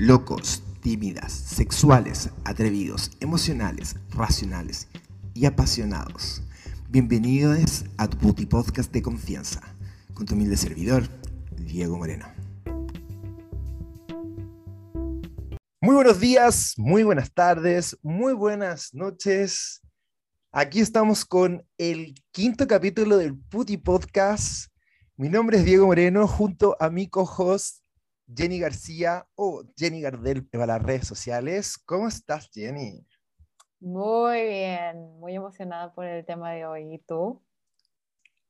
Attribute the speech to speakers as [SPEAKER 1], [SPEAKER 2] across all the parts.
[SPEAKER 1] Locos, tímidas, sexuales, atrevidos, emocionales, racionales y apasionados. Bienvenidos a tu Puti Podcast de confianza, con tu humilde servidor, Diego Moreno. Muy buenos días, muy buenas tardes, muy buenas noches. Aquí estamos con el quinto capítulo del Puti Podcast. Mi nombre es Diego Moreno, junto a mi co-host Jenny García o Jenny Gardel para las redes sociales. ¿Cómo estás, Jenny?
[SPEAKER 2] Muy bien, muy emocionada por el tema de hoy. ¿Y tú?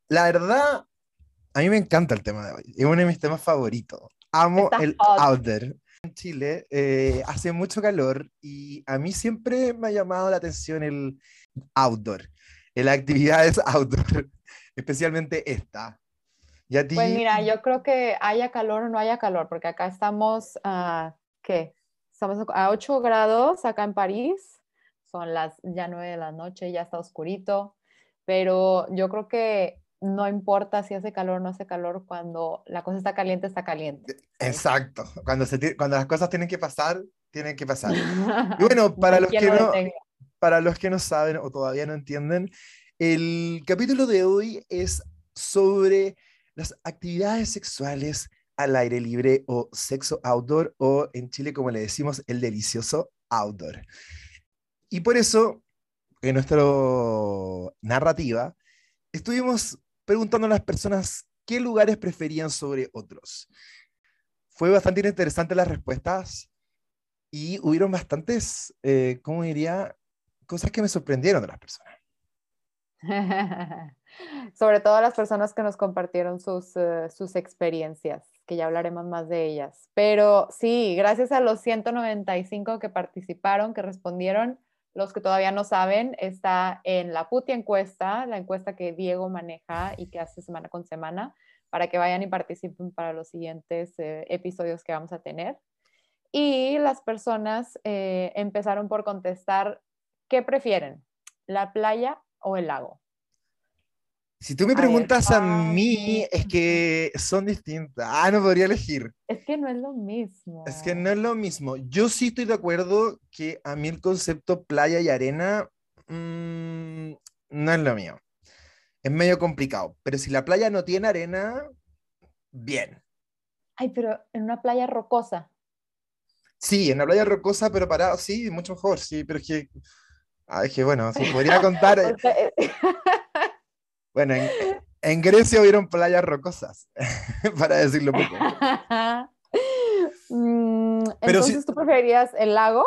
[SPEAKER 1] La verdad, a mí me encanta el tema de hoy. Es uno de mis temas favoritos. Amo el outdoor. En Chile eh, hace mucho calor y a mí siempre me ha llamado la atención el outdoor, las actividades outdoor, especialmente esta.
[SPEAKER 2] Pues mira, yo creo que haya calor o no haya calor, porque acá estamos a, ¿qué? Estamos a 8 grados acá en París, son las ya 9 de la noche, ya está oscurito, pero yo creo que no importa si hace calor o no hace calor, cuando la cosa está caliente, está caliente.
[SPEAKER 1] Exacto, cuando, se cuando las cosas tienen que pasar, tienen que pasar. Y bueno, para, los que no, para los que no saben o todavía no entienden, el capítulo de hoy es sobre las actividades sexuales al aire libre o sexo outdoor o en Chile como le decimos el delicioso outdoor. Y por eso, en nuestra narrativa, estuvimos preguntando a las personas qué lugares preferían sobre otros. Fue bastante interesante las respuestas y hubieron bastantes, eh, ¿cómo diría? Cosas que me sorprendieron de las personas.
[SPEAKER 2] Sobre todo las personas que nos compartieron sus, eh, sus experiencias, que ya hablaremos más de ellas. Pero sí, gracias a los 195 que participaron, que respondieron, los que todavía no saben, está en la puti encuesta, la encuesta que Diego maneja y que hace semana con semana, para que vayan y participen para los siguientes eh, episodios que vamos a tener. Y las personas eh, empezaron por contestar, ¿qué prefieren? ¿La playa o el lago?
[SPEAKER 1] Si tú me preguntas a mí, es que son distintas. Ah, no podría elegir.
[SPEAKER 2] Es que no es lo mismo.
[SPEAKER 1] Es que no es lo mismo. Yo sí estoy de acuerdo que a mí el concepto playa y arena mm, no es lo mío. Es medio complicado. Pero si la playa no tiene arena, bien.
[SPEAKER 2] Ay, pero en una playa rocosa.
[SPEAKER 1] Sí, en una playa rocosa, pero parado, sí, mucho mejor, sí, pero es que, ah, es que bueno, si podría contar. Bueno, en, Grecia hubieron playas rocosas, para decirlo poco.
[SPEAKER 2] Mm, entonces, ¿tú preferirías el lago?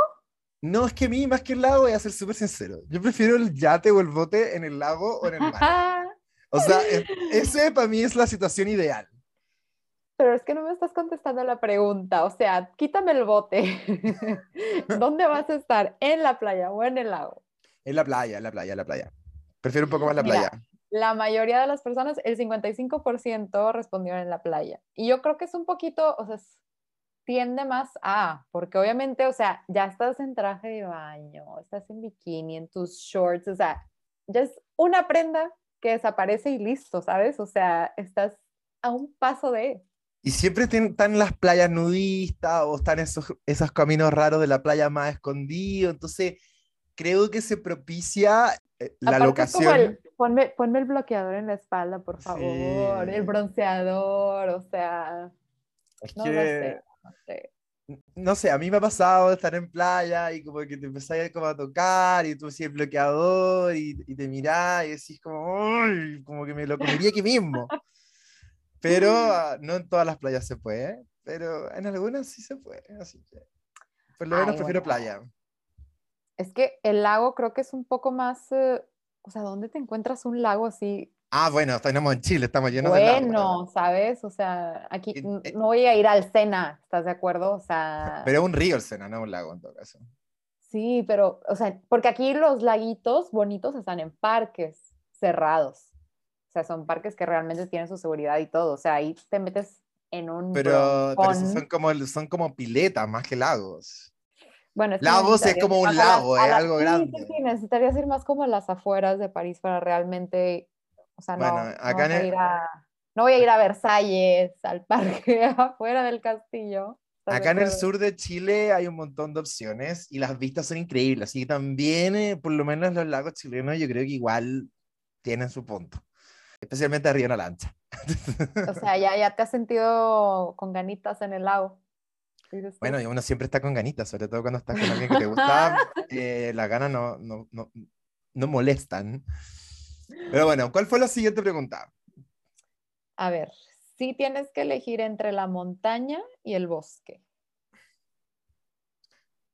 [SPEAKER 1] No, es que a mí, más que el lago, voy a ser súper sincero. Yo prefiero el yate o el bote en el lago o en el mar. o sea, ese para mí es la situación ideal.
[SPEAKER 2] Pero es que no me estás contestando la pregunta. O sea, quítame el bote. ¿Dónde vas a estar? ¿En la playa o en el lago?
[SPEAKER 1] En la playa, en la playa, en la playa. Prefiero un poco más la playa
[SPEAKER 2] la mayoría de las personas, el 55% respondieron en la playa. Y yo creo que es un poquito, o sea, tiende más a, porque obviamente, o sea, ya estás en traje de baño, estás en bikini, en tus shorts, o sea, ya es una prenda que desaparece y listo, ¿sabes? O sea, estás a un paso de...
[SPEAKER 1] Y siempre están las playas nudistas o están esos, esos caminos raros de la playa más escondido, entonces creo que se propicia eh, la locación.
[SPEAKER 2] ponme, el bloqueador en la espalda, por favor, el bronceador, o sea. no, sé, no sé.
[SPEAKER 1] No sé, a mí me ha pasado estar en playa y como que te empezás como a tocar y tú decís el bloqueador y, y te mirás y decís como, como que me lo comería aquí mismo. Pero ah, no en todas las playas se puede, pero en algunas sí se puede, así que por lo menos prefiero playa.
[SPEAKER 2] Es que el lago creo que es un poco más, eh, o sea, ¿dónde te encuentras un lago así?
[SPEAKER 1] Ah, bueno, estamos en Chile, estamos llenos
[SPEAKER 2] de
[SPEAKER 1] lagos.
[SPEAKER 2] Bueno, ¿sabes? O sea, aquí eh no voy a ir al Sena, ¿estás de acuerdo? O sea...
[SPEAKER 1] Pero es un río el Sena, no un lago en todo caso.
[SPEAKER 2] Sí, pero, o sea, porque aquí los laguitos bonitos están en parques cerrados. O sea, son parques que realmente tienen su seguridad y todo. O sea, ahí te metes en un...
[SPEAKER 1] Pero, pero son, como, son como piletas más que lagos.
[SPEAKER 2] Bueno,
[SPEAKER 1] es Lagos es como un lago, es algo grande.
[SPEAKER 2] Sí, sí, necesitarías ir más como a las afueras de París para realmente, o sea, no, acá no, voy a ir a, no voy a ir a Versalles, al parque afuera del castillo.
[SPEAKER 1] Acá en el sur de Chile hay un montón de opciones y las vistas son increíbles. Y también, eh, por lo menos los lagos chilenos, yo creo que igual tienen su punto. Especialmente arriba en la lancha.
[SPEAKER 2] O sea, ya, ya te has sentido con ganitas en el lago.
[SPEAKER 1] Bueno, y uno siempre está con ganitas, sobre todo cuando estás con alguien que te gusta. eh, las ganas no, no, no, no molestan. Pero bueno, ¿cuál fue la siguiente pregunta?
[SPEAKER 2] A ver, si tienes que elegir entre la montaña y el bosque.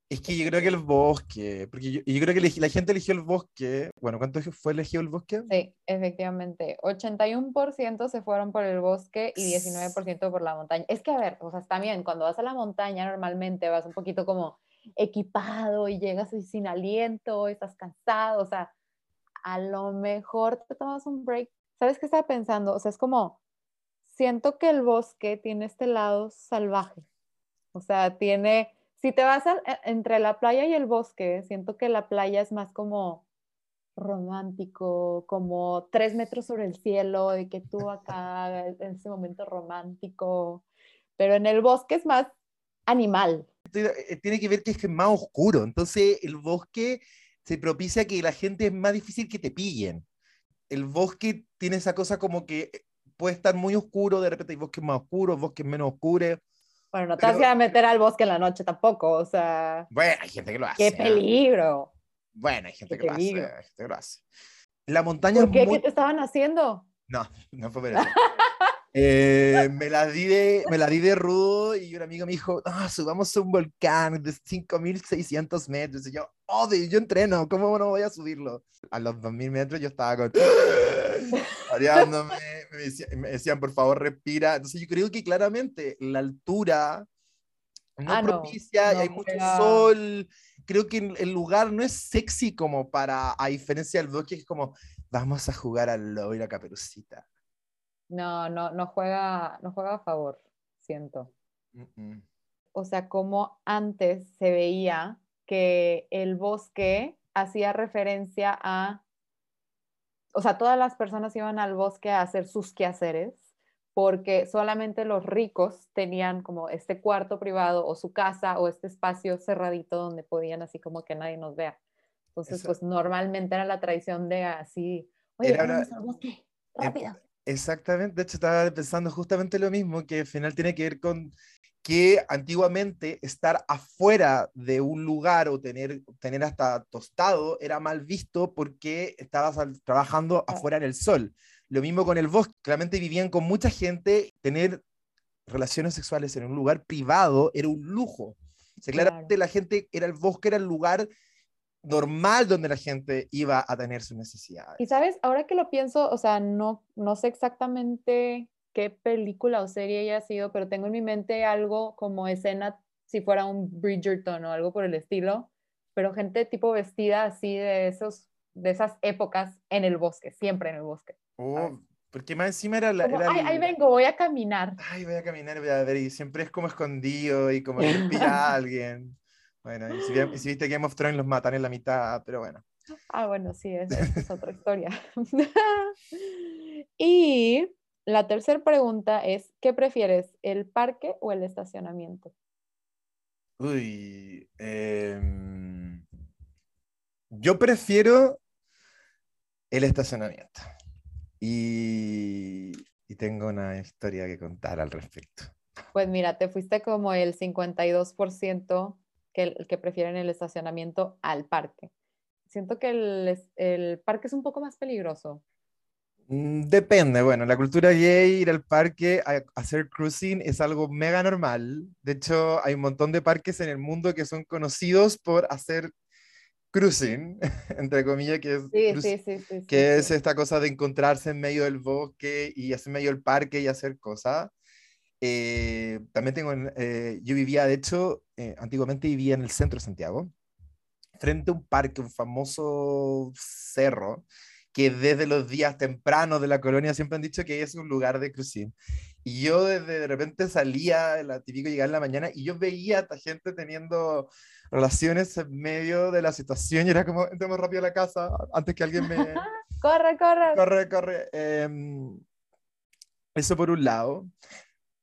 [SPEAKER 1] Es que yo creo que el bosque, porque yo, creo que la gente eligió el bosque. Bueno, ¿cuánto fue elegido el bosque?
[SPEAKER 2] Sí, efectivamente. 81% se fueron por el bosque y 19% por la montaña. Es que, a ver, o sea, también cuando vas a la montaña normalmente vas un poquito como equipado y llegas sin aliento, estás cansado, o sea, a lo mejor te tomas un break. ¿Sabes qué estaba pensando? O sea, es como, siento que el bosque tiene este lado salvaje. O sea, tiene, si te vas e, entre la playa y el bosque, siento que la playa es más como romántico, como tres metros sobre el cielo, de que tú acá en ese momento romántico, pero en el bosque es más animal.
[SPEAKER 1] Eh, tiene que ver que es más oscuro, entonces el bosque se propicia que la gente es más difícil que te pillen. El bosque tiene esa cosa como que puede estar muy oscuro, de repente hay bosques más oscuros, bosques menos oscuros.
[SPEAKER 2] Bueno, no te vas a meter al bosque en la noche tampoco, o sea.
[SPEAKER 1] Bueno, hay gente que lo hace.
[SPEAKER 2] ¡Qué peligro!
[SPEAKER 1] Bueno, hay gente, que lo, hace, hay gente que lo hace. La montaña. ¿Por
[SPEAKER 2] qué? ¿Qué te estaban haciendo?
[SPEAKER 1] No, no fue por eso. Eh, me, la di de, me la di de rudo y un amigo me dijo, ah, subamos a un volcán de 5.600 metros. Y yo, oh, yo entreno, ¿cómo no voy a subirlo? A los 2.000 metros yo estaba con... mareándome, me, decían, por favor, respira. Entonces yo creo que claramente la altura no ah, propicia, hay mucho sol. Creo que el lugar no es sexy como para, a diferencia del bosque, es como, vamos a jugar al lobo y la caperucita.
[SPEAKER 2] No, no, no juega, no juega a favor, siento. O sea, como antes se veía que el bosque hacía referencia a, o sea, todas las personas iban al bosque a hacer sus quehaceres porque solamente los ricos tenían como este cuarto privado o su casa o este espacio cerradito donde podían así como que nadie nos vea. Entonces, pues normalmente era la tradición de así, oye, vamos al bosque, rápido.
[SPEAKER 1] Exactamente, de hecho estaba pensando justamente lo mismo, que al final tiene que ver con que antiguamente estar afuera de un lugar o tener, tener hasta tostado era mal visto porque estabas trabajando afuera en el sol. Lo mismo con el bosque, claramente vivían con mucha gente, tener relaciones sexuales en un lugar privado era un lujo. O sea, claramente la gente, era el bosque, era el lugar normal donde la gente iba a tener sus necesidades.
[SPEAKER 2] Y sabes, ahora que lo pienso, o sea, no, no sé exactamente qué película o serie haya sido, pero tengo en mi mente algo como escena, si fuera un Bridgerton o algo por el estilo, pero gente tipo vestida así de, esos, de esas épocas en el bosque, siempre en el bosque.
[SPEAKER 1] Oh, porque más encima era la... Era
[SPEAKER 2] ahí vengo, voy a caminar.
[SPEAKER 1] Ay, voy a caminar, voy a ver, y siempre es como escondido y como que a alguien. Bueno, y si, viste Game of Thrones los matan en la mitad, pero bueno.
[SPEAKER 2] Ah, bueno, sí, esa es otra historia. y la tercera pregunta es, ¿qué prefieres, el parque o el estacionamiento?
[SPEAKER 1] Uy, em, yo prefiero el estacionamiento. Y, y tengo una historia que contar al respecto.
[SPEAKER 2] Pues mira, te fuiste como el 52% que, el, que prefieren el estacionamiento al parque. Siento que el, el parque es un poco más peligroso.
[SPEAKER 1] Mm, depende, bueno, la cultura gay, ir al parque a, hacer cruising es algo mega normal. De hecho, hay un montón de parques en el mundo que son conocidos por hacer cruising, entre comillas, que es, sí, sí, sí, que es esta cosa de encontrarse en medio del bosque y hacer en medio del parque y hacer cosas. Eh, también tengo, eh, yo vivía, de hecho, eh, antiguamente vivía en el centro de Santiago, frente a un parque, un famoso cerro, que desde los días tempranos de la colonia siempre han dicho que es un lugar de cruising. Y yo desde de repente salía, la típico llegar en la mañana, y yo veía a esta gente teniendo relaciones en medio de la situación, y era como, entremos rápido a la casa antes que alguien me...
[SPEAKER 2] corre, corre.
[SPEAKER 1] Corre, corre. Em, eso por un lado.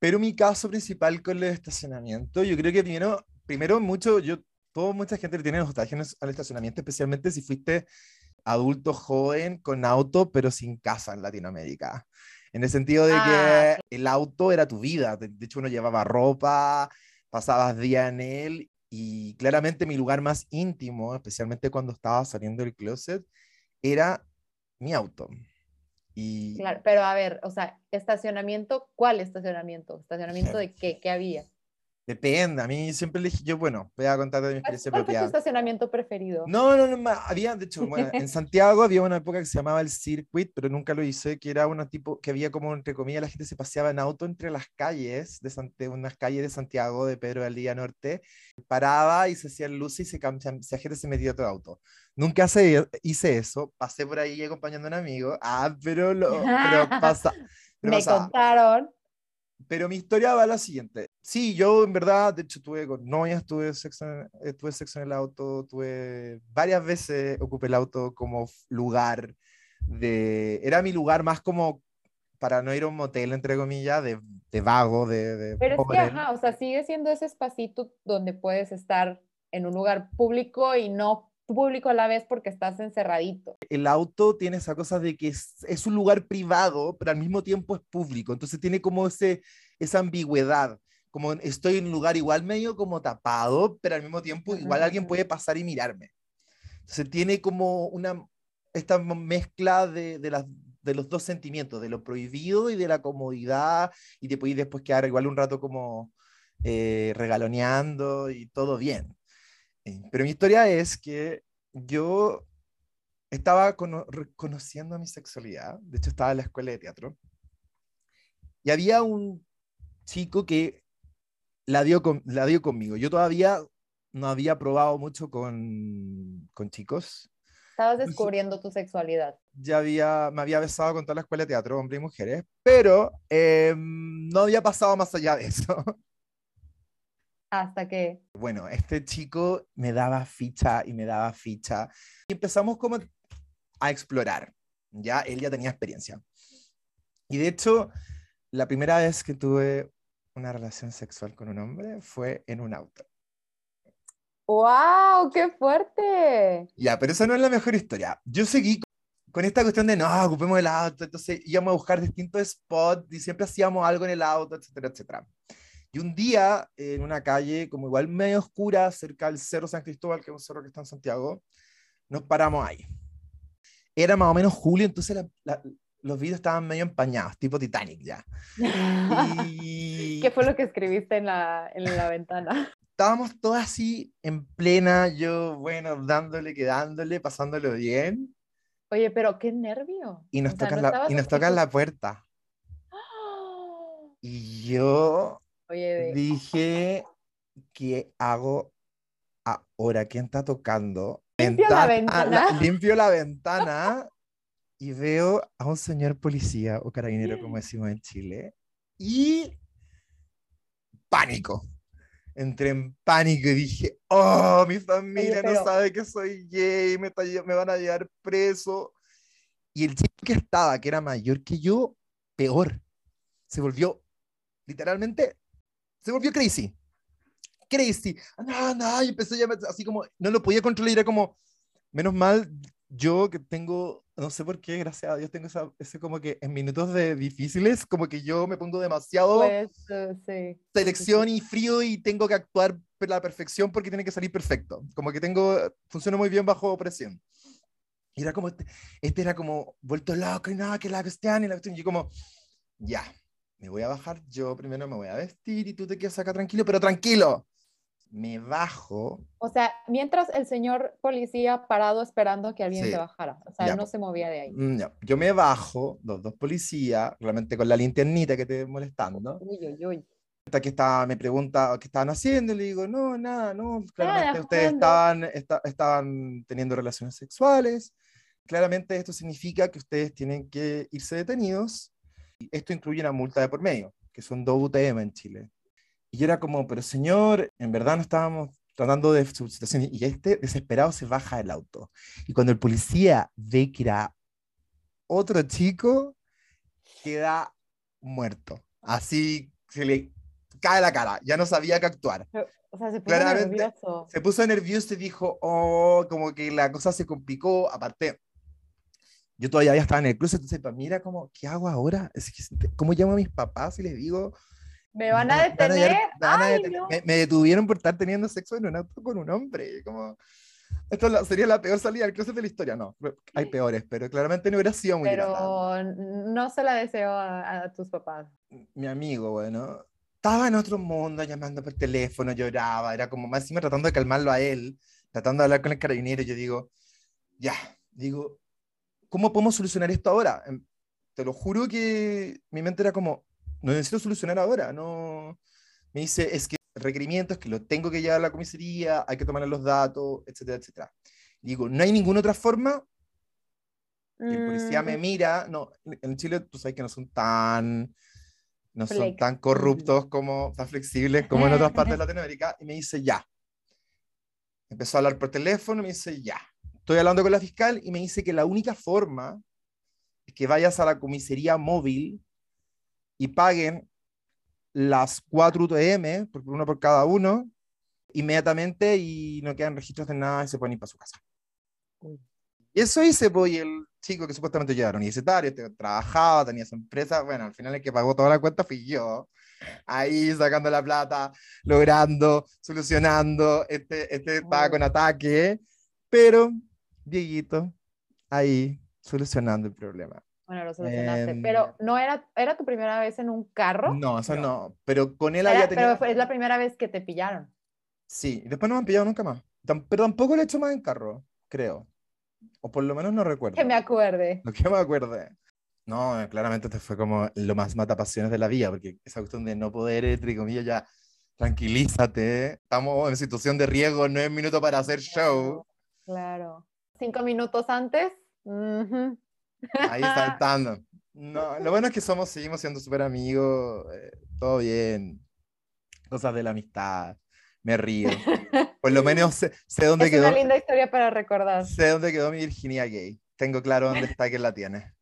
[SPEAKER 1] Pero mi caso principal con el estacionamiento, yo creo que primero, primero mucho, yo, todo, mucha gente le tiene nostalgia al estacionamiento, especialmente si fuiste adulto joven con auto, pero sin casa en Latinoamérica. En el sentido de que ah, el auto era tu vida. De, hecho, uno llevaba ropa, pasabas día en él y claramente mi lugar más íntimo, especialmente cuando estaba saliendo del closet, era mi auto. Y...
[SPEAKER 2] Claro, pero a ver, o sea, estacionamiento, ¿cuál estacionamiento? ¿Estacionamiento de qué? ¿Qué había?
[SPEAKER 1] Depende, a mí siempre le dije, yo, bueno, voy a contar de mi experiencia
[SPEAKER 2] ¿Cuál fue tu estacionamiento preferido?
[SPEAKER 1] No, no, no, había, de hecho, bueno, en Santiago había una época que se llamaba el Circuit, pero nunca lo hice, que era una tipo, que había como, entre comillas, la gente se paseaba en auto entre las calles, de, unas calles de Santiago, de Pedro del Día Norte, paraba y se hacían luces y se, se, gente se metía a otro auto. Nunca se, hice eso, pasé por ahí acompañando a un amigo, ah, pero, lo, pero pasa.
[SPEAKER 2] Me contaron
[SPEAKER 1] pero mi historia va a la siguiente. Sí, yo en verdad, de hecho, tuve con novias, tuve sexo, en, tuve sexo en el auto, tuve varias veces ocupé el auto como lugar de... Era mi lugar más como para no ir a un motel, entre comillas, de, de vago, de, de...
[SPEAKER 2] Pero es que, ajá, o sea, sigue siendo ese espacito donde puedes estar en un lugar público y no público a la vez porque estás encerradito.
[SPEAKER 1] El auto tiene esa cosa de que es, un lugar privado, pero al mismo tiempo es público. Entonces tiene como ese, esa ambigüedad. Como estoy en un lugar igual medio como tapado, pero al mismo tiempo igual alguien puede pasar y mirarme. Entonces tiene como una, esta mezcla de, de, las, de los dos sentimientos, de lo prohibido y de la comodidad, y te puedes después quedar igual un rato como eh, regaloneando y todo bien. Pero mi historia es que yo estaba reconociendo mi sexualidad, de hecho estaba en la escuela de teatro, y había un chico que la dio, la dio conmigo. Yo todavía no había probado mucho con, con chicos.
[SPEAKER 2] Estabas descubriendo tu sexualidad.
[SPEAKER 1] Ya había, me había besado con toda la escuela de teatro, hombres y mujeres, pero em, no había pasado más allá de eso.
[SPEAKER 2] Hasta que...
[SPEAKER 1] Bueno, este chico me daba ficha y me daba ficha. Y empezamos como a explorar. Ya, él ya tenía experiencia. Y de hecho, la primera vez que tuve una relación sexual con un hombre fue en un auto.
[SPEAKER 2] ¡Wow! ¡Qué fuerte!
[SPEAKER 1] Ya, pero esa no es la mejor historia. Yo seguí con esta cuestión de no, ocupemos el auto, entonces íbamos a buscar distintos spots y siempre hacíamos algo en el auto, etcétera, etcétera. Y un día, en una calle como igual medio oscura, cerca del Cerro San Cristóbal, que es un cerro que está en Santiago, nos paramos ahí. Era más o menos julio, entonces los vídeos estaban medio empañados, tipo Titanic ya.
[SPEAKER 2] Y... ¿Qué fue lo que escribiste en la, en la ventana?
[SPEAKER 1] Estábamos todos así en plena, yo, bueno, dándole, quedándole, pasándolo bien.
[SPEAKER 2] Oye, pero qué nervio.
[SPEAKER 1] Y nos, tocan, la, y nos tocan la puerta. Y yo Dije, ¿qué hago ahora? ¿Quién está tocando?
[SPEAKER 2] Limpio la ventana.
[SPEAKER 1] limpio la ventana y veo a un señor policía o carabinero, como decimos en Chile, y pánico. Entré en pánico y dije, oh, mi familia no sabe que soy gay, me, me van a llevar preso. Y el chico que estaba, que era mayor que yo, peor. Se volvió literalmente se volvió crazy. Crazy. No, no, y empezó ya así como, no lo podía controlar, era como, menos mal, yo que tengo, no sé por qué, gracias a Dios, tengo ese como que en minutos de difíciles, como que yo me pongo demasiado
[SPEAKER 2] pues, sí.
[SPEAKER 1] selección y frío y tengo que actuar a la perfección porque tiene que salir perfecto. Como que tengo, funciona muy bien bajo presión. Y era como, este, este era como vuelto loco y nada, que la cuestión y la cuestión. Y yo como, ya, me voy a bajar yo, primero me voy a vestir y tú te quedas acá tranquilo, pero tranquilo. Me bajo.
[SPEAKER 2] O sea, mientras el señor policía parado esperando que alguien se bajara. O sea, no se movía de ahí.
[SPEAKER 1] Mm, yo me bajo, los dos policías, realmente con la linternita que te molestando.
[SPEAKER 2] Uy, uy, uy.
[SPEAKER 1] Que estaba, me pregunta qué estaban haciendo, le digo, no, nada, no, claramente ustedes estaban, estaban teniendo relaciones sexuales. Claramente esto significa que ustedes tienen que irse detenidos esto incluye una multa de por medio, que son dos UTM en Chile. Y yo era como, pero señor, en verdad no estábamos tratando de su situación. Y este desesperado se baja del auto. Y cuando el policía ve que era otro chico, queda muerto. Así se le cae la cara, ya no sabía qué actuar.
[SPEAKER 2] o sea, se puso nervioso.
[SPEAKER 1] Se puso nervioso y dijo, oh, como que la cosa se complicó, aparte, yo todavía estaba en el cruce, entonces para mí era como, ¿qué hago ahora? ¿Cómo llamo a mis papás y les digo?
[SPEAKER 2] Me van a detener.
[SPEAKER 1] me, detuvieron por estar teniendo sexo en un auto con un hombre. Como, esto sería la peor salida del closet de la historia. No, hay peores, pero claramente no hubiera sido muy
[SPEAKER 2] Pero no se la deseo a, tus papás.
[SPEAKER 1] Mi amigo, bueno, estaba en otro mundo llamando por teléfono, lloraba, era como más encima tratando de calmarlo a él, tratando de hablar con el carabinero. Yo digo, ya, digo, ¿cómo podemos solucionar esto ahora? Em, te lo juro que mi mente era como, no necesito solucionar ahora, no. Me dice, es que requerimientos que lo tengo que llevar a la comisaría, hay que tomar los datos, etcétera, etcétera. Digo, no hay ninguna otra forma. Y el policía me mm. mira, no, en Chile tú sabes que no son tan, no son tan corruptos como, tan flexibles como en otras partes de Latinoamérica, y me dice, ya. Empezó a hablar por teléfono, me dice, ya. Estoy hablando con la fiscal y me dice que la única forma es que vayas a la comisaría móvil y paguen las cuatro UTM, uno por cada uno, inmediatamente y no quedan registros de nada y se pueden ir para su casa. Y eso hice, pues, y el chico que supuestamente ya era universitario, este, trabajaba, tenía su empresa, bueno, al final el que pagó toda la cuenta fui yo, ahí sacando la plata, logrando, solucionando, este, este estaba con ataque, pero Dieguito, ahí, solucionando el problema.
[SPEAKER 2] Bueno, lo solucionaste. Em, pero no era, ¿era tu primera vez en un carro?
[SPEAKER 1] No, eso no. Pero con él había
[SPEAKER 2] tenido. Pero es la primera vez que te pillaron.
[SPEAKER 1] Sí, después no me han pillado nunca más. Pero tampoco lo he hecho más en carro, creo. O por lo menos no recuerdo.
[SPEAKER 2] Que me acuerde.
[SPEAKER 1] Lo que me acuerde. No, claramente te fue como lo más matapasiones de la vida, porque esa cuestión de no poder, entre comillas, ya tranquilízate. Estamos en situación de riesgo, no es minuto para hacer show.
[SPEAKER 2] Claro. Cinco minutos antes.
[SPEAKER 1] Ahí saltando. No, lo bueno es que somos, seguimos siendo súper amigos, eh, todo bien, cosas de la amistad, me río. Por lo menos sé, dónde quedó.
[SPEAKER 2] Es una linda historia para recordar.
[SPEAKER 1] Sé dónde quedó mi Virginia gay. Tengo claro dónde está, quién la tiene.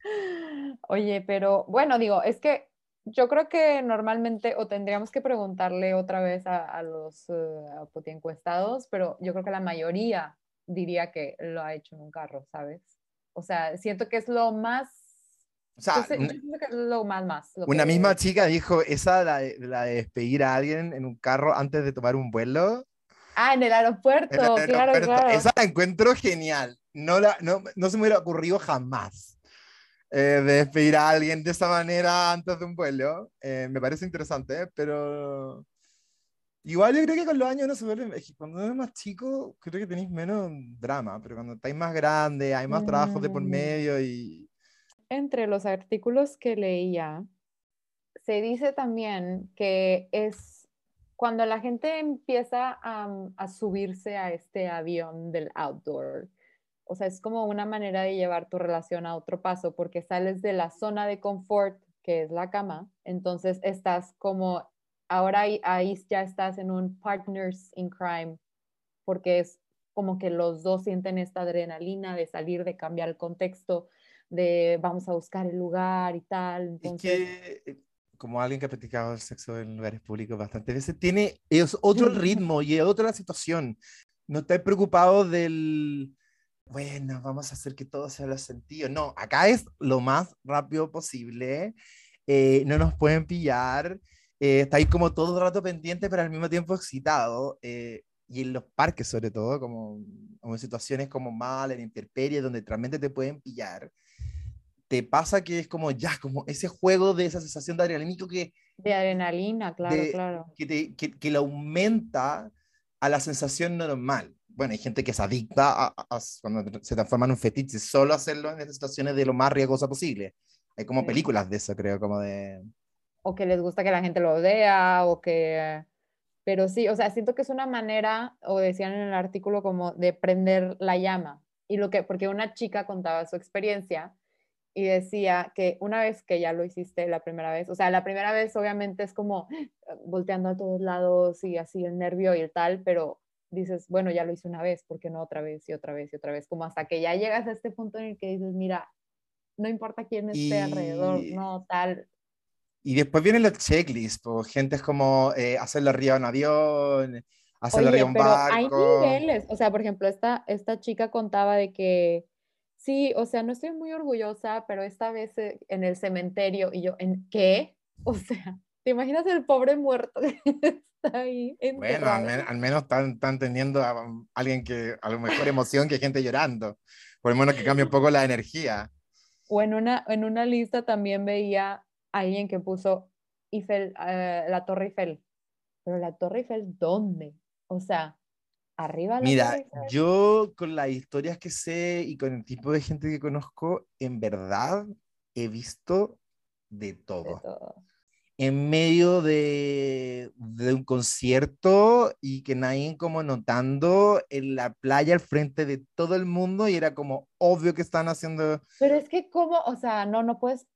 [SPEAKER 2] Oye, pero bueno, digo, es que yo creo que normalmente, o tendríamos que preguntarle otra vez a, los uh, encuestados, pero yo creo que la mayoría diría que lo ha hecho en un carro, ¿sabes? O sea, siento que es lo más... O sea, yo siento que es lo más, más.
[SPEAKER 1] una misma chica dijo, esa, la de, la de despedir a alguien en un carro antes de tomar un vuelo.
[SPEAKER 2] Ah, en el aeropuerto, claro, claro.
[SPEAKER 1] Esa la encuentro genial. No, la, no, no se me hubiera ocurrido jamás eh, de despedir a alguien de esa manera antes de un vuelo. Eh, me parece interesante, pero Igual yo creo que con los años no se vuelve. Cuando uno es más chico, creo que tenéis menos drama, pero cuando estáis más grande, hay más trabajos de por mm. medio y.
[SPEAKER 2] Entre los artículos que leía, se dice también que es cuando la gente empieza a, a subirse a este avión del outdoor. O sea, es como una manera de llevar tu relación a otro paso, porque sales de la zona de confort, que es la cama, entonces estás como ahora ahí, ya estás en un partners in crime, porque es como que los dos sienten esta adrenalina de salir, de cambiar el contexto, de vamos a buscar el lugar y tal. Entonces...
[SPEAKER 1] que, eh, como alguien que ha practicado el sexo en lugares públicos bastante veces, tiene es otro ritmo y es otra situación. No estás preocupado del, bueno, vamos a hacer que todo sea lo sentido. No, acá es lo más rápido posible. Eh, no nos pueden pillar eh, está ahí como todo el rato pendiente, pero al mismo tiempo excitado. Eh, y en los parques, sobre todo, como, en situaciones como mal, en intemperie, donde realmente te pueden pillar, te pasa que es como ya, como ese juego de esa sensación de adrenalina que...
[SPEAKER 2] De adrenalina, claro, claro.
[SPEAKER 1] Que, te, que, que le aumenta a la sensación normal. Bueno, hay gente que se adicta a, cuando se transforma en un fetiche, solo hacerlo en situaciones de lo más riesgosa posible. Hay como películas de eso, creo, como de
[SPEAKER 2] o que les gusta que la gente lo vea o que... Pero sí, o sea, siento que es una manera, o decían en el artículo, como de prender la llama. Y lo que, porque una chica contaba su experiencia y decía que una vez que ya lo hiciste la primera vez, o sea, la primera vez obviamente es como volteando a todos lados y así el nervio y el tal, pero dices, bueno, ya lo hice una vez, ¿por qué no otra vez y otra vez y otra vez? Como hasta que ya llegas a este punto en el que dices, mira, no importa quién esté alrededor, no, tal,
[SPEAKER 1] Y después vienen los checklists, pues gente es como eh, hacerlo arriba de un avión, hacerlo arriba de un barco.
[SPEAKER 2] Hay niveles, o sea, por ejemplo, esta, esta chica contaba de que sí, o sea, no estoy muy orgullosa, pero esta vez eh, en el cementerio, y yo, ¿en qué? O sea, ¿te imaginas el pobre muerto que está ahí?
[SPEAKER 1] Bueno, al, menos están, teniendo a alguien que, a lo mejor emoción que gente llorando, por lo menos que cambie un poco la energía.
[SPEAKER 2] O en una, en una lista también veía alguien que puso Eiffel, eh, la Torre Eiffel. Pero la Torre Eiffel, ¿dónde? O sea, arriba.
[SPEAKER 1] La Mira, yo con las historias que sé y con el tipo de gente que conozco, en verdad he visto de todo. En medio de, de, un concierto y que nadie como notando en la playa al frente de todo el mundo y era como obvio que están haciendo...
[SPEAKER 2] Pero es que como, o sea, no, no puedes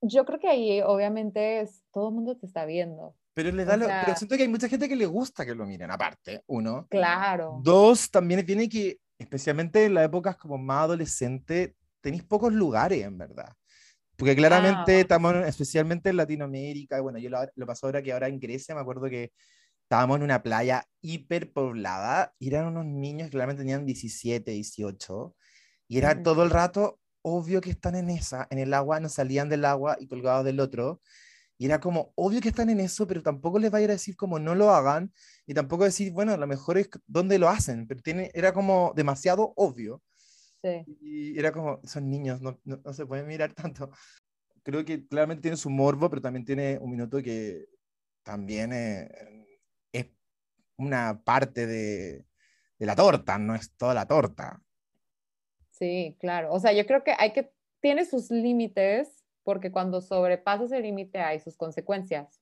[SPEAKER 2] yo creo que ahí obviamente es, todo el mundo te está viendo.
[SPEAKER 1] Pero, le da pero siento que hay mucha gente que le gusta que lo miren, aparte, uno.
[SPEAKER 2] Claro.
[SPEAKER 1] Dos, también tiene que, especialmente en las épocas como más adolescente, tenéis pocos lugares, en verdad. Porque claramente estamos, especialmente en Latinoamérica, bueno, yo lo, lo pasó ahora que ahora en Grecia, me acuerdo que estábamos en una playa hiperpoblada y eran unos niños que claramente tenían 17, 18, y era todo el rato obvio que están en esa, en el agua, no salían del agua y colgados del otro. Y era como, obvio que están en eso, pero tampoco les va a ir a decir como no lo hagan, y tampoco decir, bueno, a lo mejor es donde lo hacen, pero tiene, era como demasiado obvio.
[SPEAKER 2] Sí.
[SPEAKER 1] Y era como, son niños, no, no, se pueden mirar tanto. Creo que claramente tiene su morbo, pero también tiene un minuto que también es, es una parte de, de la torta, no es toda la torta.
[SPEAKER 2] Sí, claro. O sea, yo creo que hay que, tiene sus límites, porque cuando sobrepasas el límite hay sus consecuencias.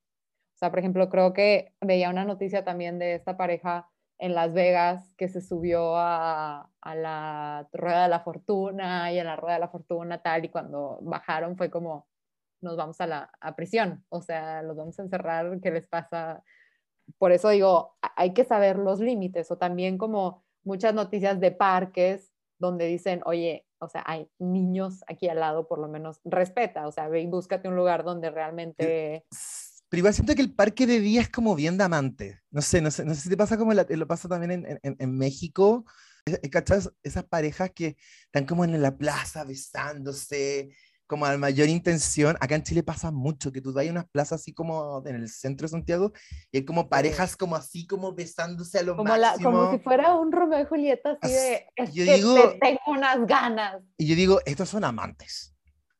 [SPEAKER 2] O sea, por ejemplo, creo que veía una noticia también de esta pareja en Las Vegas que se subió a, a, la rueda de la fortuna y en la rueda de la fortuna tal, y cuando bajaron fue como, nos vamos a la a prisión, o sea, los vamos a encerrar, ¿qué les pasa? Por eso digo, hay que saber los límites, o también como muchas noticias de parques donde dicen, oye, o sea, hay niños aquí al lado, por lo menos respeta, o sea, ve y búscate un lugar donde realmente...
[SPEAKER 1] Pero igual siento que el parque de día es como bien de amante. No sé, no sé, no sé si te pasa como lo pasa también en, en, en México. ¿Cachas? Esas parejas que están como en la plaza besándose, como a mayor intención. Acá en Chile pasa mucho, que tú vas a unas plazas así como en el centro de Santiago y hay como parejas como así, como besándose a lo
[SPEAKER 2] como
[SPEAKER 1] máximo.
[SPEAKER 2] como si fuera un Romeo y Julieta así de, es yo que digo, tengo unas ganas.
[SPEAKER 1] Y yo digo, estos son amantes.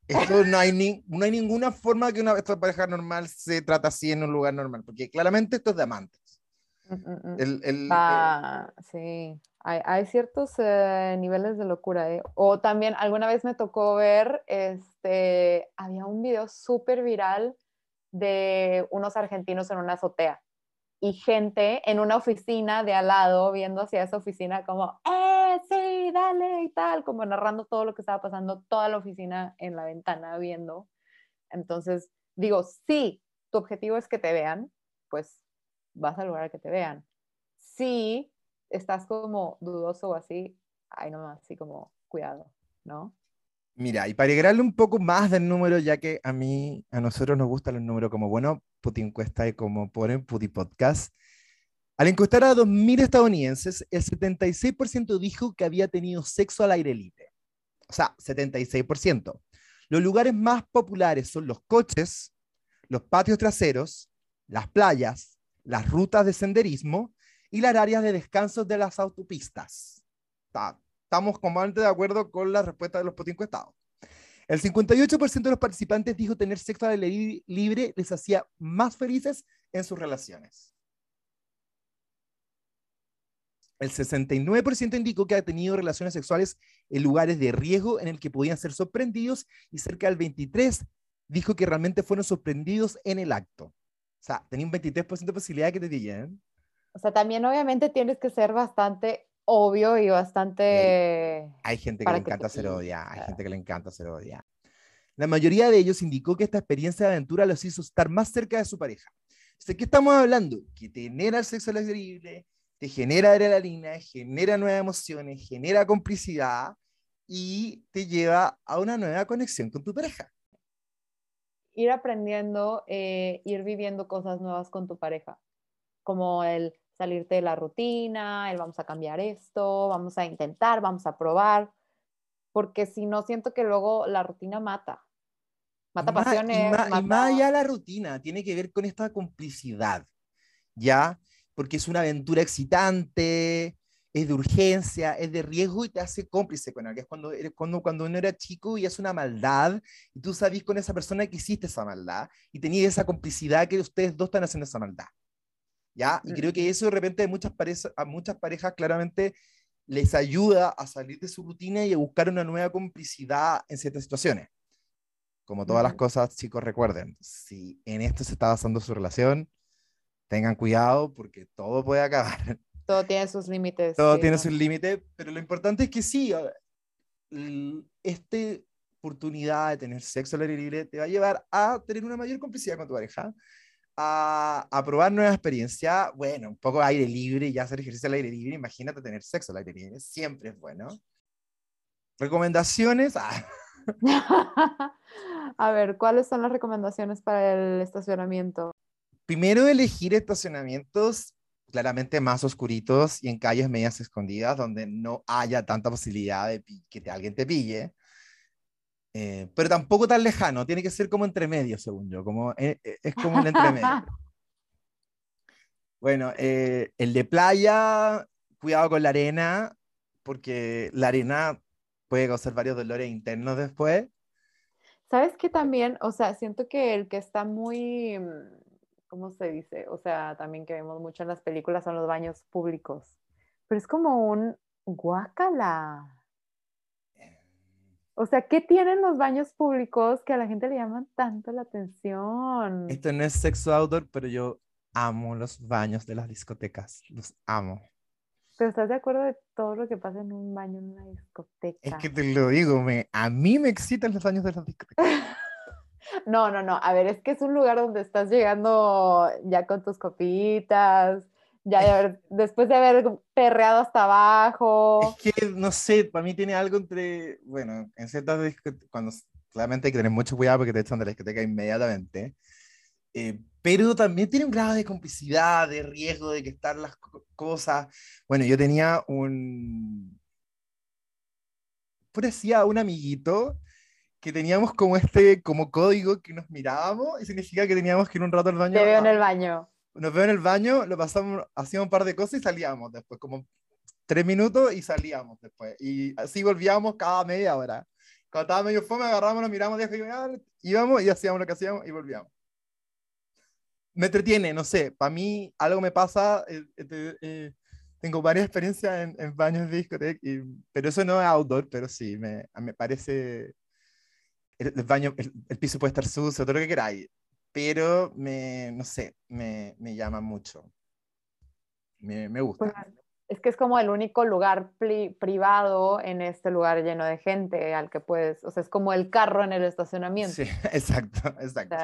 [SPEAKER 1] Esto no hay, ni, no hay ninguna forma que una esta pareja normal se trata así en un lugar normal, porque claramente esto es de amantes.
[SPEAKER 2] Mm, mm, mm. El, el, ah, sí hay, ciertos eh, niveles de locura. ¿eh? O también alguna vez me tocó ver, este, había un video súper viral de unos argentinos en una azotea y gente en una oficina de al lado viendo hacia esa oficina como, ¡eh, sí, dale! y tal, como narrando todo lo que estaba pasando, toda la oficina en la ventana viendo. Entonces, digo, sí, tu objetivo es que te vean, pues vas a lograr que te vean. Sí, estás como dudoso o así, ay, no, así como cuidado, ¿no?
[SPEAKER 1] Mira, y para agregarle un poco más del número, ya que a mí, a nosotros nos gustan los números como, bueno, Puti Encuesta y como ponen Puti Podcast, al encuestar a 2.000 estadounidenses, el 76% dijo que había tenido sexo al aire libre. O sea, 76%. Los lugares más populares son los coches, los patios traseros, las playas, las rutas de senderismo y las áreas de descanso de las autopistas. Estamos completamente de acuerdo con la respuesta de los estados. El 58% de los participantes dijo tener sexo al aire libre les hacía más felices en sus relaciones. El 69% indicó que ha tenido relaciones sexuales en lugares de riesgo en el que podían ser sorprendidos y cerca del 23% dijo que realmente fueron sorprendidos en el acto. O sea, tenía un 23% de posibilidad de que te digan.
[SPEAKER 2] O sea, también obviamente tienes que ser bastante obvio y bastante...
[SPEAKER 1] Hay gente que le encanta ser odia, hay gente que le encanta ser odia. La mayoría de ellos indicó que esta experiencia de aventura los hizo estar más cerca de su pareja. ¿De qué estamos hablando? Que tener el sexo libre te genera adrenalina, genera nuevas emociones, genera complicidad y te lleva a una nueva conexión con tu pareja.
[SPEAKER 2] ir aprendiendo, eh, ir viviendo cosas nuevas con tu pareja, como el salirte de la rutina, el vamos a cambiar esto, vamos a intentar, vamos a probar, porque si no siento que luego la rutina mata. Mata pasiones.
[SPEAKER 1] Y
[SPEAKER 2] más,
[SPEAKER 1] mata... allá la rutina, tiene que ver con esta complicidad, ¿ya? Porque es una aventura excitante, es de urgencia, es de riesgo y te hace cómplice con alguien. Es cuando, cuando, cuando uno era chico y es una maldad y tú sabes con esa persona que hiciste esa maldad y tenías esa complicidad que ustedes dos están haciendo esa maldad. ¿Ya? Y creo que eso de repente a muchas, parejas, a muchas parejas claramente les ayuda a salir de su rutina y a buscar una nueva complicidad en ciertas situaciones. Como todas las cosas, chicos, recuerden, si en esto se está basando su relación, tengan cuidado porque todo puede acabar.
[SPEAKER 2] Todo tiene sus límites.
[SPEAKER 1] Todo tiene sus límites, pero lo importante es que sí, esta oportunidad de tener sexo al aire libre te va a llevar a tener una mayor complicidad con tu pareja, a, a probar nuevas experiencias, bueno, un poco aire libre, ya hacer ejercicio al aire libre, imagínate tener sexo al aire libre, siempre es bueno. Recomendaciones. Ah.
[SPEAKER 2] a ver, ¿cuáles son las recomendaciones para el estacionamiento?
[SPEAKER 1] Primero, elegir estacionamientos claramente más oscuritos y en calles medias escondidas donde no haya tanta posibilidad de que alguien te pille. Eh, pero tampoco tan lejano, tiene que ser como entre medio, según yo, como, eh, eh, es como un entre medio. bueno, el de playa, cuidado con la arena, porque la arena puede causar varios dolores internos después.
[SPEAKER 2] ¿Sabes qué también? O sea, siento que el que está muy mm, ¿cómo se dice? O sea, también que vemos mucho en las películas son los baños públicos. Pero es como un guácala. O sea, ¿qué tienen los baños públicos que a la gente le llaman tanto la atención?
[SPEAKER 1] Esto no es sexo outdoor, pero yo amo los baños de las discotecas. Los amo.
[SPEAKER 2] Pero ¿estás de acuerdo de todo lo que pasa en un baño en una discoteca?
[SPEAKER 1] Es que te lo digo, me, a mí me excitan los baños de las discotecas.
[SPEAKER 2] No, no, no. A ver, es que es un lugar donde estás llegando ya con tus copitas, ya después de haber perreado hasta abajo.
[SPEAKER 1] Es que, no sé, para mí tiene algo entre, bueno, en ciertas cuando claramente hay que tener mucho cuidado porque te echan de la discoteca inmediatamente, eh, pero también tiene un grado de complicidad, de riesgo, de que están las cosas. Bueno, yo tenía un, parecía un amiguito que teníamos como este, como código que nos mirábamos y significa que teníamos que ir un rato al baño.
[SPEAKER 2] Te veo en el baño.
[SPEAKER 1] Nos veo en el baño, lo pasamos, hacíamos un par de cosas y salíamos después, como tres minutos y salíamos después. Y así volvíamos cada media hora. Cuando estaba medio fome, agarramos, nos miramos, y íbamos y hacíamos lo que hacíamos y volvíamos. Me entretiene, no sé, para mí algo me pasa, eh, eh, eh, tengo varias experiencias en, en baños de discoteca, pero eso no es outdoor, pero sí, me, me parece el, baño, el, piso puede estar sucio, todo lo que queráis, pero me, no sé, me, me llama mucho. Me, me gusta. Pues,
[SPEAKER 2] es que es como el único lugar privado en este lugar lleno de gente al que puedes, o sea, es como el carro en el estacionamiento.
[SPEAKER 1] Sí, exacto, exacto,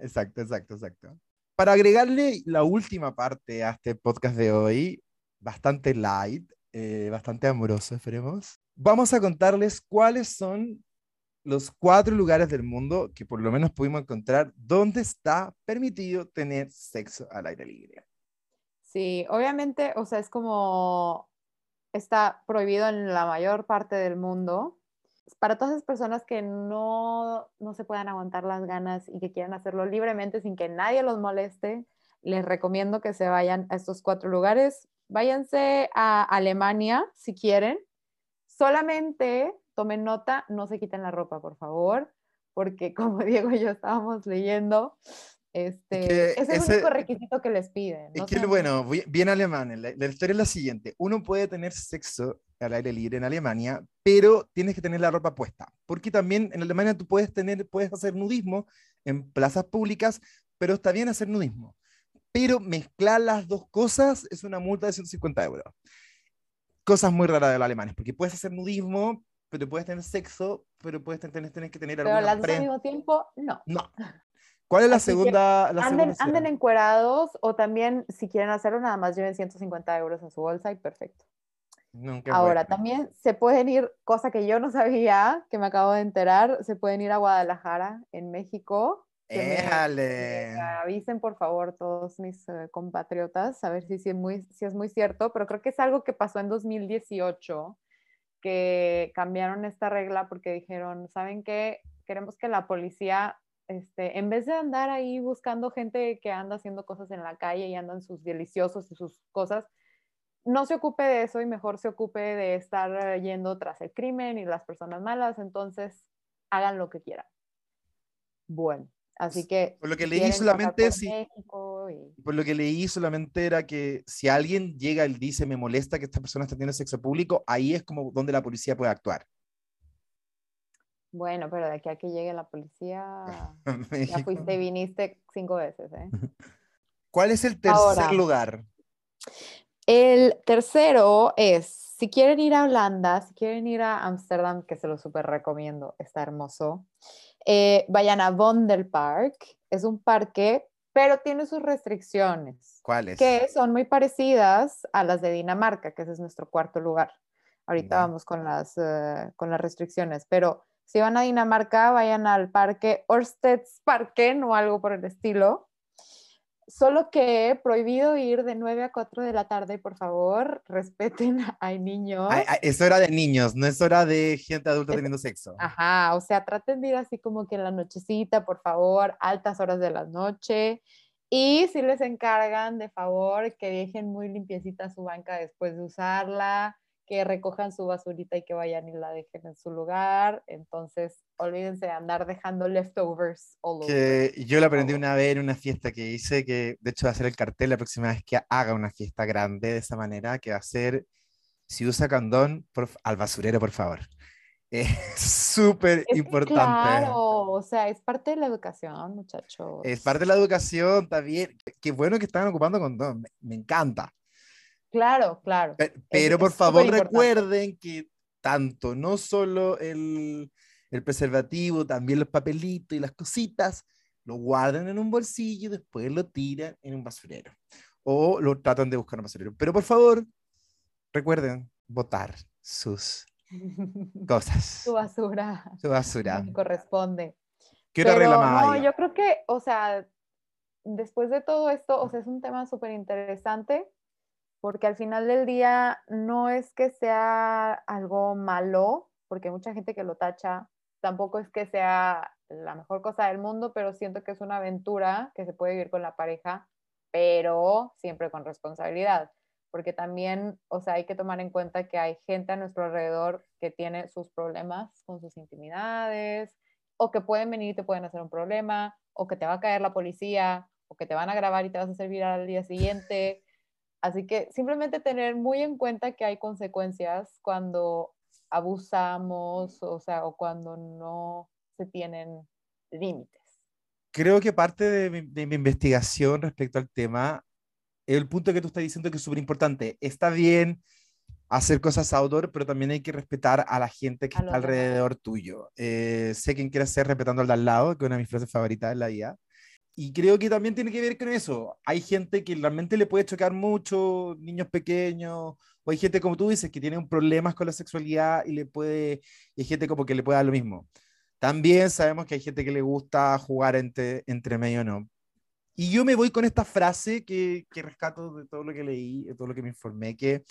[SPEAKER 1] exacto, exacto, exacto. Para agregarle la última parte a este podcast de hoy, bastante light, eh, bastante amoroso, esperemos, vamos a contarles cuáles son los cuatro lugares del mundo que por lo menos pudimos encontrar donde está permitido tener sexo al aire libre.
[SPEAKER 2] Sí, obviamente, o sea, es como está prohibido en la mayor parte del mundo. Para todas esas personas que no, no se puedan aguantar las ganas y que quieran hacerlo libremente sin que nadie los moleste, les recomiendo que se vayan a estos cuatro lugares. Váyanse a Alemania si quieren. Solamente tomen nota, no se quiten la ropa, por favor, porque como Diego y yo estábamos leyendo, este, es, el único requisito que les piden.
[SPEAKER 1] Es que, bueno, bien alemán, la, historia es la siguiente, uno puede tener sexo al aire libre en Alemania, pero tienes que tener la ropa puesta, porque también en Alemania tú puedes, tener, puedes hacer nudismo en plazas públicas, pero está bien hacer nudismo. Pero mezclar las dos cosas es una multa de 150 euros. Cosas muy raras de los alemanes, porque puedes hacer nudismo, pero puedes tener sexo, pero puedes tener, tener que tener
[SPEAKER 2] Pero las dos al mismo tiempo, no.
[SPEAKER 1] No. ¿Cuál es la segunda? La
[SPEAKER 2] anden, anden encuerados o también, si quieren hacerlo, nada más lleven 150 euros en su bolsa y perfecto. Ahora, también se pueden ir, cosa que yo no sabía, que me acabo de enterar, se pueden ir a Guadalajara, en México.
[SPEAKER 1] Éjale.
[SPEAKER 2] avisen por favor todos mis eh, compatriotas a ver si, si, es muy, si es muy cierto, pero creo que es algo que pasó en 2018, que cambiaron esta regla porque dijeron, ¿saben qué? Queremos que la policía, este, en vez de andar ahí buscando gente que anda haciendo cosas en la calle y andan sus deliciosos y sus cosas, no se ocupe de eso y mejor se ocupe de estar yendo tras el crimen y las personas malas, entonces hagan lo que quieran. Bueno, así que...
[SPEAKER 1] Por lo que leí solamente, sí, por lo que leí solamente era que si alguien llega y dice me molesta que esta persona está teniendo sexo público, ahí es como donde la policía puede actuar.
[SPEAKER 2] Bueno, pero de aquí a que llegue la policía, ya fuiste y viniste cinco veces. ¿eh?
[SPEAKER 1] ¿Cuál es el tercer lugar?
[SPEAKER 2] El tercero es, si quieren ir a Holanda, si quieren ir a Ámsterdam, que se lo súper recomiendo, está hermoso, eh, vayan a Vondelpark. Es un parque, pero tiene sus restricciones.
[SPEAKER 1] ¿Cuáles?
[SPEAKER 2] Que son muy parecidas a las de Dinamarca, que ese es nuestro cuarto lugar. Ahorita vamos con las, eh, con las restricciones, pero si van a Dinamarca, vayan al parque Parken o algo por el estilo. Solo que he prohibido ir de 9 a 4 de la tarde, por favor, respeten, hay niños.
[SPEAKER 1] es hora de niños, no es hora de gente adulta teniendo sexo.
[SPEAKER 2] Ajá, o sea, traten de ir así como que en la nochecita, por favor, altas horas de la noche. Y si les encargan, de favor, que dejen muy limpiecita su banca después de usarla que recojan su basurita y que vayan y la dejen en su lugar. Entonces, olvídense de andar dejando leftovers all
[SPEAKER 1] que Yo lo aprendí una vez en una fiesta que hice, que de hecho va a ser el cartel la próxima vez que haga una fiesta grande de esa manera, que va a ser, si usa condón, al basurero, por favor. Es súper importante.
[SPEAKER 2] Claro, o sea, es parte de la educación, muchachos.
[SPEAKER 1] Es parte de la educación, está bien. Qué bueno que están ocupando condón, me encanta.
[SPEAKER 2] Claro, claro.
[SPEAKER 1] Pero, por favor recuerden que tanto, no solo el, el, preservativo, también los papelitos y las cositas, lo guardan en un bolsillo y después lo tiran en un basurero. O lo tratan de buscar en un basurero. Pero por favor, recuerden votar sus cosas.
[SPEAKER 2] Su basura.
[SPEAKER 1] Su basura.
[SPEAKER 2] corresponde.
[SPEAKER 1] ¿Qué Pero, No,
[SPEAKER 2] yo creo que, o sea, después de todo esto, o sea, es un tema súper interesante porque al final del día no es que sea algo malo, porque hay mucha gente que lo tacha, tampoco es que sea la mejor cosa del mundo, pero siento que es una aventura que se puede vivir con la pareja, pero siempre con responsabilidad, porque también, o sea, hay que tomar en cuenta que hay gente a nuestro alrededor que tiene sus problemas con sus intimidades, o que pueden venir y te pueden hacer un problema, o que te va a caer la policía, o que te van a grabar y te vas a servir al día siguiente. Así que simplemente tener muy en cuenta que hay consecuencias cuando abusamos, o sea, o cuando no se tienen límites.
[SPEAKER 1] Creo que parte de mi, investigación respecto al tema, el punto que tú estás diciendo que es súper importante. Está bien hacer cosas outdoor, pero también hay que respetar a la gente que está alrededor tuyo. Eh, sé quién quiere hacer respetando al de al lado, que es una de mis frases favoritas de la IA. Y creo que también tiene que ver con eso. Hay gente que realmente le puede chocar mucho, niños pequeños, o hay gente como tú dices que tiene problemas con la sexualidad y le puede, y hay gente como que le puede dar lo mismo. También sabemos que hay gente que le gusta jugar entre, entre medio, ¿no? Y yo me voy con esta frase que, que rescato de todo lo que leí, de todo lo que me informé, que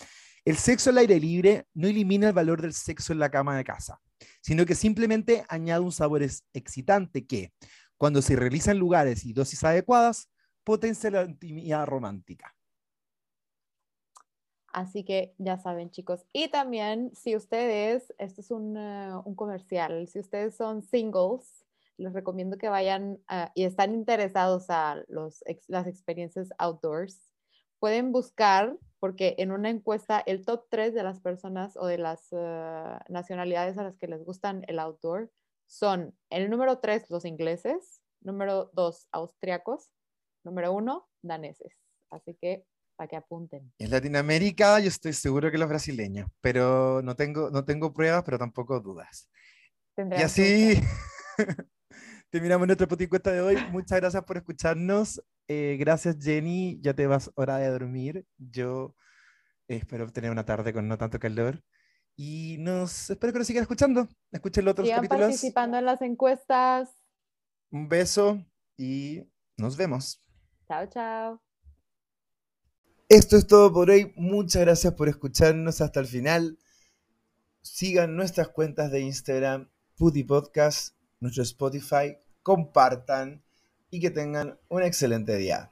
[SPEAKER 1] el sexo al aire libre no elimina el valor del sexo en la cama de casa, sino que simplemente añade un sabor excitante que, cuando se realizan lugares y dosis adecuadas, potencia la intimidad romántica.
[SPEAKER 2] Así que ya saben, chicos. Y también, si ustedes, esto es un, eh, comercial, si ustedes son singles, les recomiendo que vayan y están interesados a los, las experiencias outdoors, pueden buscar, porque en una encuesta, el top 3 de las personas o de las eh, nacionalidades a las que les gustan el outdoor son el número tres, los ingleses, número dos, austriacos, número uno, daneses. Así que para que apunten.
[SPEAKER 1] En Latinoamérica yo estoy seguro que los brasileños, pero no tengo, no tengo pruebas, pero tampoco dudas. Y así terminamos nuestra puti-cuesta de hoy. Muchas gracias por escucharnos. Eh, gracias Jenny, ya te vas hora de dormir. Yo espero tener una tarde con no tanto calor. Y nos espero que nos sigan escuchando. Escuchen los otros
[SPEAKER 2] Sigan
[SPEAKER 1] capítulos.
[SPEAKER 2] participando en las encuestas.
[SPEAKER 1] Un beso. y nos vemos.
[SPEAKER 2] Chao, chao.
[SPEAKER 1] Esto es todo por hoy. Muchas gracias por escucharnos hasta el final. Sigan nuestras cuentas de Instagram, Putty Podcast, nuestro Spotify, compartan y que tengan un excelente día.